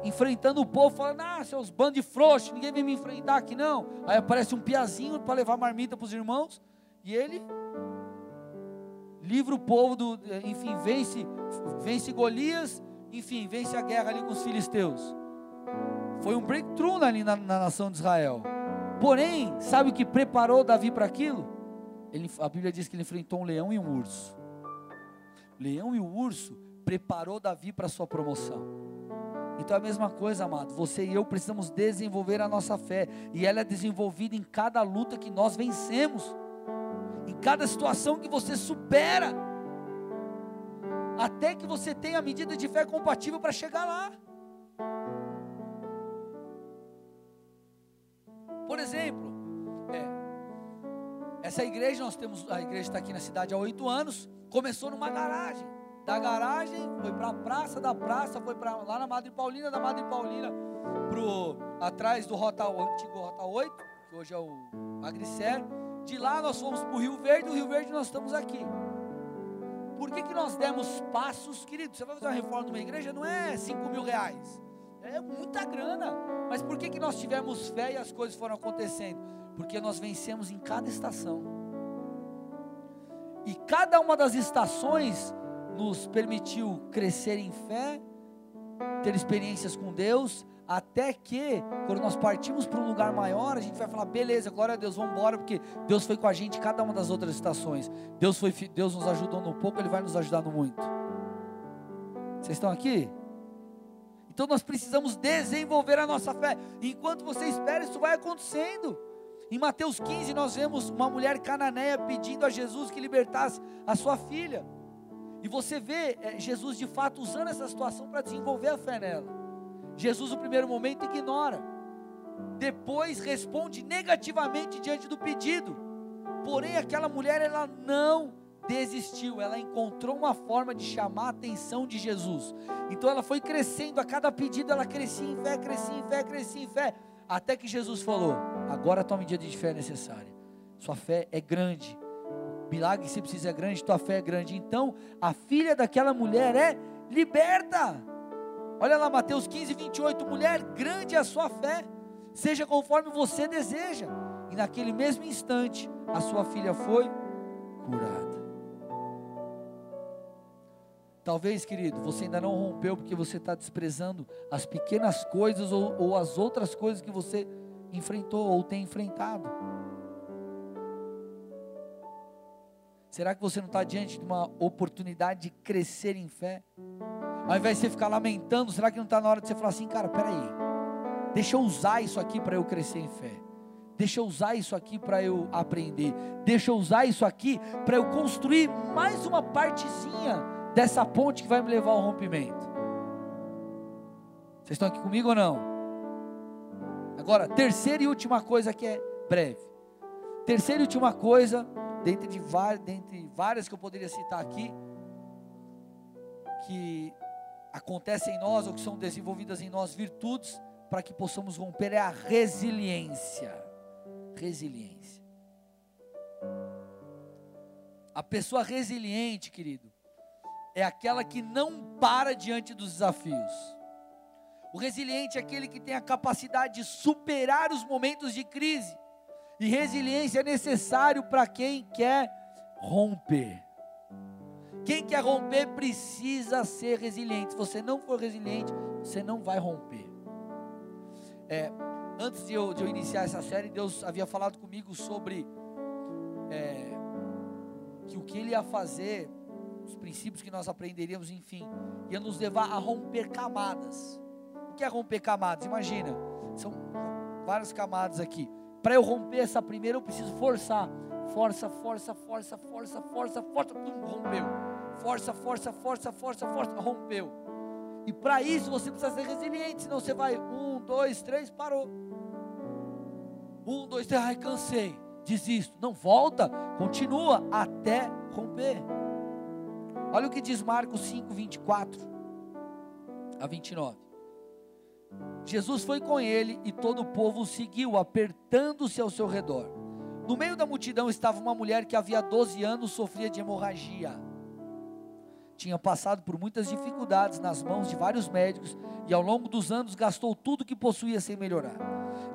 enfrentando o povo, falando: Ah, seus bandos de frouxos, ninguém vem me enfrentar aqui não. Aí aparece um piazinho para levar marmita para os irmãos, e ele livra o povo do, enfim, vence, vence Golias, enfim, vence a guerra ali com os filisteus. Foi um breakthrough ali na, na nação de Israel. Porém, sabe o que preparou Davi para aquilo? Ele, a Bíblia diz que ele enfrentou um leão e um urso. Leão e o urso preparou Davi para sua promoção. Então é a mesma coisa, amado. Você e eu precisamos desenvolver a nossa fé. E ela é desenvolvida em cada luta que nós vencemos. Em cada situação que você supera. Até que você tenha a medida de fé compatível para chegar lá. Por exemplo, é, essa igreja, nós temos, a igreja está aqui na cidade há oito anos, começou numa garagem. Da garagem foi para a praça, da praça foi para lá na Madre Paulina, da Madre Paulina pro atrás do Rota, antigo Rota 8, que hoje é o Magricer. De lá nós fomos para o Rio Verde, do Rio Verde nós estamos aqui. Por que, que nós demos passos, querido? Você vai fazer uma reforma de uma igreja, não é 5 mil reais. É muita grana. Mas por que, que nós tivemos fé e as coisas foram acontecendo? Porque nós vencemos em cada estação. E cada uma das estações nos permitiu crescer em fé, ter experiências com Deus, até que, quando nós partimos para um lugar maior, a gente vai falar: beleza, glória a Deus, vamos embora, porque Deus foi com a gente em cada uma das outras estações. Deus, foi, Deus nos ajudou no pouco, Ele vai nos ajudar no muito. Vocês estão aqui? Então nós precisamos desenvolver a nossa fé. Enquanto você espera, isso vai acontecendo. Em Mateus 15, nós vemos uma mulher cananeia pedindo a Jesus que libertasse a sua filha. E você vê é, Jesus de fato usando essa situação para desenvolver a fé nela. Jesus, no primeiro momento, ignora. Depois responde negativamente diante do pedido. Porém, aquela mulher, ela não desistiu, ela encontrou uma forma de chamar a atenção de Jesus. Então ela foi crescendo, a cada pedido ela crescia em fé, crescia em fé, crescia em fé, até que Jesus falou: agora a tua medida de fé é necessária. Sua fé é grande. O milagre você precisa é grande, tua fé é grande. Então a filha daquela mulher é liberta. Olha lá, Mateus 15, 28. Mulher, grande é a sua fé, seja conforme você deseja. E naquele mesmo instante, a sua filha foi curada. Talvez, querido, você ainda não rompeu porque você está desprezando as pequenas coisas ou, ou as outras coisas que você enfrentou ou tem enfrentado. Será que você não está diante de uma oportunidade de crescer em fé? Ao invés de você ficar lamentando, será que não está na hora de você falar assim, cara, peraí, deixa eu usar isso aqui para eu crescer em fé? Deixa eu usar isso aqui para eu aprender. Deixa eu usar isso aqui para eu construir mais uma partezinha dessa ponte que vai me levar ao rompimento. Vocês estão aqui comigo ou não? Agora, terceira e última coisa que é breve. Terceira e última coisa, dentre, de dentre várias que eu poderia citar aqui, que acontecem em nós ou que são desenvolvidas em nós virtudes para que possamos romper é a resiliência. Resiliência. A pessoa resiliente, querido, é aquela que não para diante dos desafios. O resiliente é aquele que tem a capacidade de superar os momentos de crise. E resiliência é necessário para quem quer romper. Quem quer romper precisa ser resiliente. Se você não for resiliente, você não vai romper. É, antes de eu, de eu, iniciar essa série, Deus havia falado comigo sobre é, que o que Ele ia fazer, os princípios que nós aprenderíamos, enfim, ia nos levar a romper camadas. O que é romper camadas? Imagina, são várias camadas aqui. Para eu romper essa primeira, eu preciso forçar. Força, força, força, força, força, força, pum, rompeu. Força, força, força, força, força, rompeu. E para isso você precisa ser resiliente, senão você vai um, dois, três, parou. Um, dois, três, ai, cansei, desisto. Não volta, continua até romper. Olha o que diz Marcos 5, 24 a 29. Jesus foi com ele e todo o povo seguiu, apertando-se ao seu redor. No meio da multidão estava uma mulher que havia 12 anos sofria de hemorragia. Tinha passado por muitas dificuldades nas mãos de vários médicos e ao longo dos anos gastou tudo que possuía sem melhorar.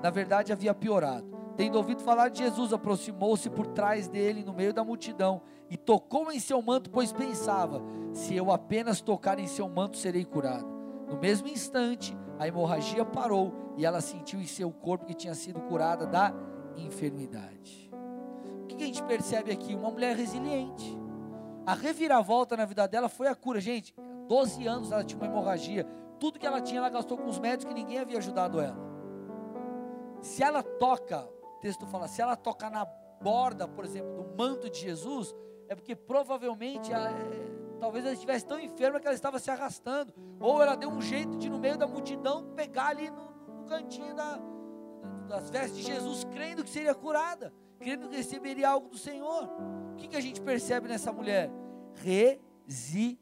Na verdade, havia piorado. Tendo ouvido falar de Jesus, aproximou-se por trás dele, no meio da multidão, e tocou em seu manto, pois pensava: se eu apenas tocar em seu manto, serei curado. No mesmo instante, a hemorragia parou e ela sentiu em seu corpo que tinha sido curada da enfermidade. O que a gente percebe aqui? Uma mulher resiliente. A reviravolta na vida dela foi a cura. Gente, 12 anos ela tinha uma hemorragia. Tudo que ela tinha, ela gastou com os médicos que ninguém havia ajudado ela. Se ela toca, o texto fala, se ela toca na borda, por exemplo, do manto de Jesus, é porque provavelmente ela, Talvez ela estivesse tão enferma que ela estava se arrastando. Ou ela deu um jeito de, no meio da multidão, pegar ali no, no cantinho da, das vestes de Jesus, crendo que seria curada, crendo que receberia algo do Senhor. Que, que a gente percebe nessa mulher? Resiliência.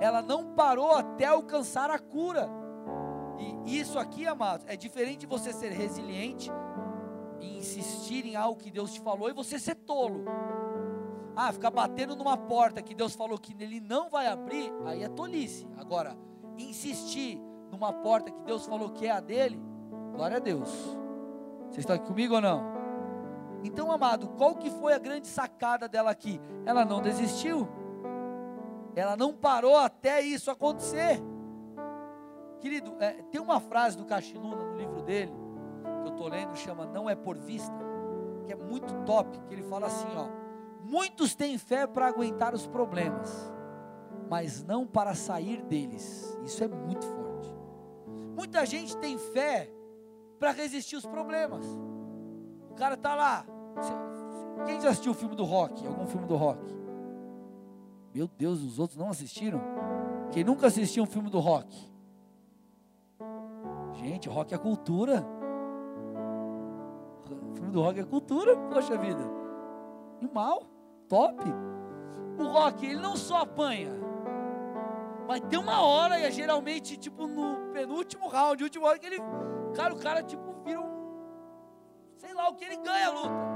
Ela não parou até alcançar a cura. E isso aqui, amados, é diferente de você ser resiliente e insistir em algo que Deus te falou e você ser tolo. Ah, ficar batendo numa porta que Deus falou que ele não vai abrir, aí é tolice. Agora, insistir numa porta que Deus falou que é a dele, glória a Deus. Vocês estão aqui comigo ou não? Então, amado, qual que foi a grande sacada dela aqui? Ela não desistiu. Ela não parou até isso acontecer. Querido, é, tem uma frase do Cachinuna no livro dele, que eu estou lendo, chama Não é por vista, que é muito top, que ele fala assim, ó Muitos têm fé para aguentar os problemas, mas não para sair deles. Isso é muito forte. Muita gente tem fé para resistir os problemas. O cara está lá. Quem já assistiu o filme do rock? Algum filme do rock? Meu Deus, os outros não assistiram? Quem nunca assistiu um filme do rock? Gente, rock é cultura. O filme do rock é cultura, poxa vida. E mal top. O rock, ele não só apanha, mas tem uma hora, e é geralmente tipo no penúltimo round, último round, que ele, cara, o cara tipo sei lá o que ele ganha a luta.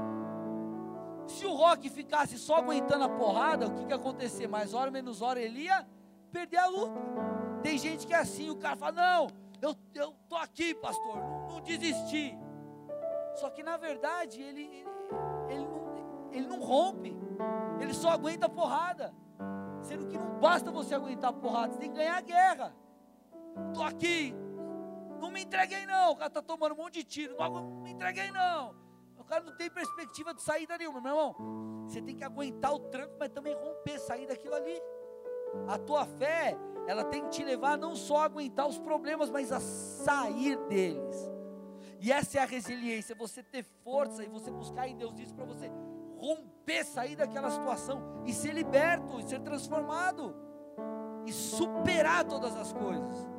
Se o Rock ficasse só aguentando a porrada, o que que ia acontecer? Mais hora, menos hora, ele ia perder a luta. Tem gente que é assim, o cara fala, não, eu, eu tô aqui, pastor, não, não desisti. Só que na verdade, ele, ele, ele, não, ele não rompe. Ele só aguenta porrada. Sendo que não basta você aguentar porrada, você tem que ganhar a guerra. Estou aqui, não me entreguei não. O cara está tomando um monte de tiro, não me entreguei não. O cara não tem perspectiva de saída nenhuma, meu irmão. Você tem que aguentar o tranco, mas também romper, sair daquilo ali. A tua fé, ela tem que te levar não só a aguentar os problemas, mas a sair deles. E essa é a resiliência, você ter força e você buscar em Deus isso para você romper, sair daquela situação e ser liberto, e ser transformado e superar todas as coisas.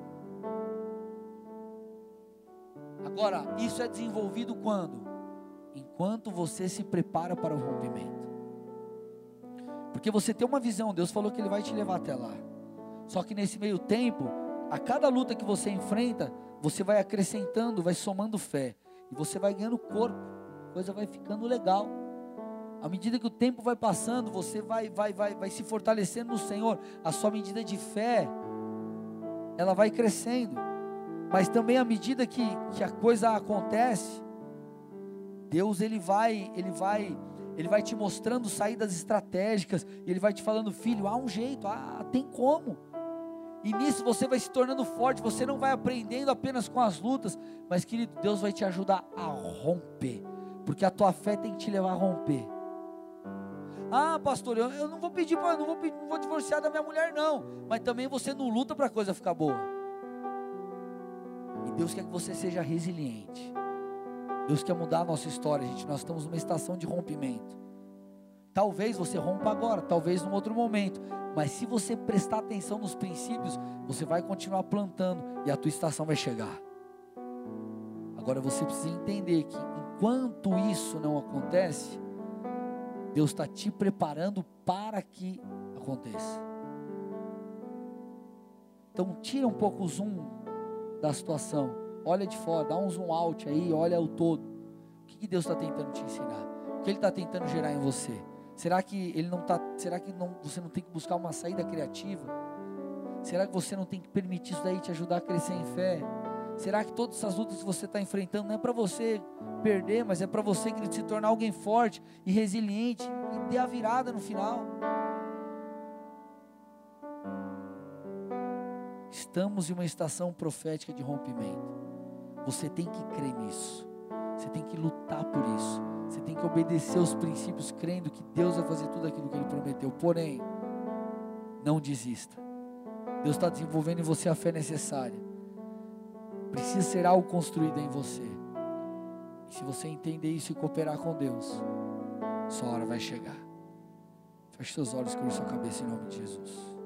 Agora, isso é desenvolvido quando? Enquanto você se prepara para o rompimento. Porque você tem uma visão, Deus falou que Ele vai te levar até lá. Só que nesse meio tempo, a cada luta que você enfrenta, você vai acrescentando, vai somando fé. E você vai ganhando corpo, a coisa vai ficando legal. À medida que o tempo vai passando, você vai, vai, vai, vai se fortalecendo no Senhor. A sua medida de fé, ela vai crescendo. Mas também à medida que, que a coisa acontece, Deus ele vai, ele vai, ele vai te mostrando saídas estratégicas. Ele vai te falando, filho, há um jeito, ah, tem como. E nisso você vai se tornando forte, você não vai aprendendo apenas com as lutas, mas querido, Deus vai te ajudar a romper, porque a tua fé tem que te levar a romper. Ah, pastor, eu, eu não vou pedir não vou, não vou divorciar da minha mulher não, mas também você não luta para a coisa ficar boa. E Deus quer que você seja resiliente. Deus quer mudar a nossa história, gente. Nós estamos numa estação de rompimento. Talvez você rompa agora, talvez num outro momento, mas se você prestar atenção nos princípios, você vai continuar plantando e a tua estação vai chegar. Agora você precisa entender que enquanto isso não acontece, Deus está te preparando para que aconteça. Então tira um pouco o zoom da situação, olha de fora, dá um zoom out aí, olha o todo. O que, que Deus está tentando te ensinar? O que Ele está tentando gerar em você? Será que ele não tá? Será que não, você não tem que buscar uma saída criativa? Será que você não tem que permitir isso daí te ajudar a crescer em fé? Será que todas essas lutas que você está enfrentando não é para você perder, mas é para você se tornar alguém forte e resiliente e ter a virada no final? Estamos em uma estação profética de rompimento. Você tem que crer nisso. Você tem que lutar por isso. Você tem que obedecer os princípios, crendo que Deus vai fazer tudo aquilo que Ele prometeu. Porém, não desista. Deus está desenvolvendo em você a fé necessária. Precisa ser algo construído em você. E se você entender isso e cooperar com Deus, sua hora vai chegar. Feche seus olhos, com sua cabeça em nome de Jesus.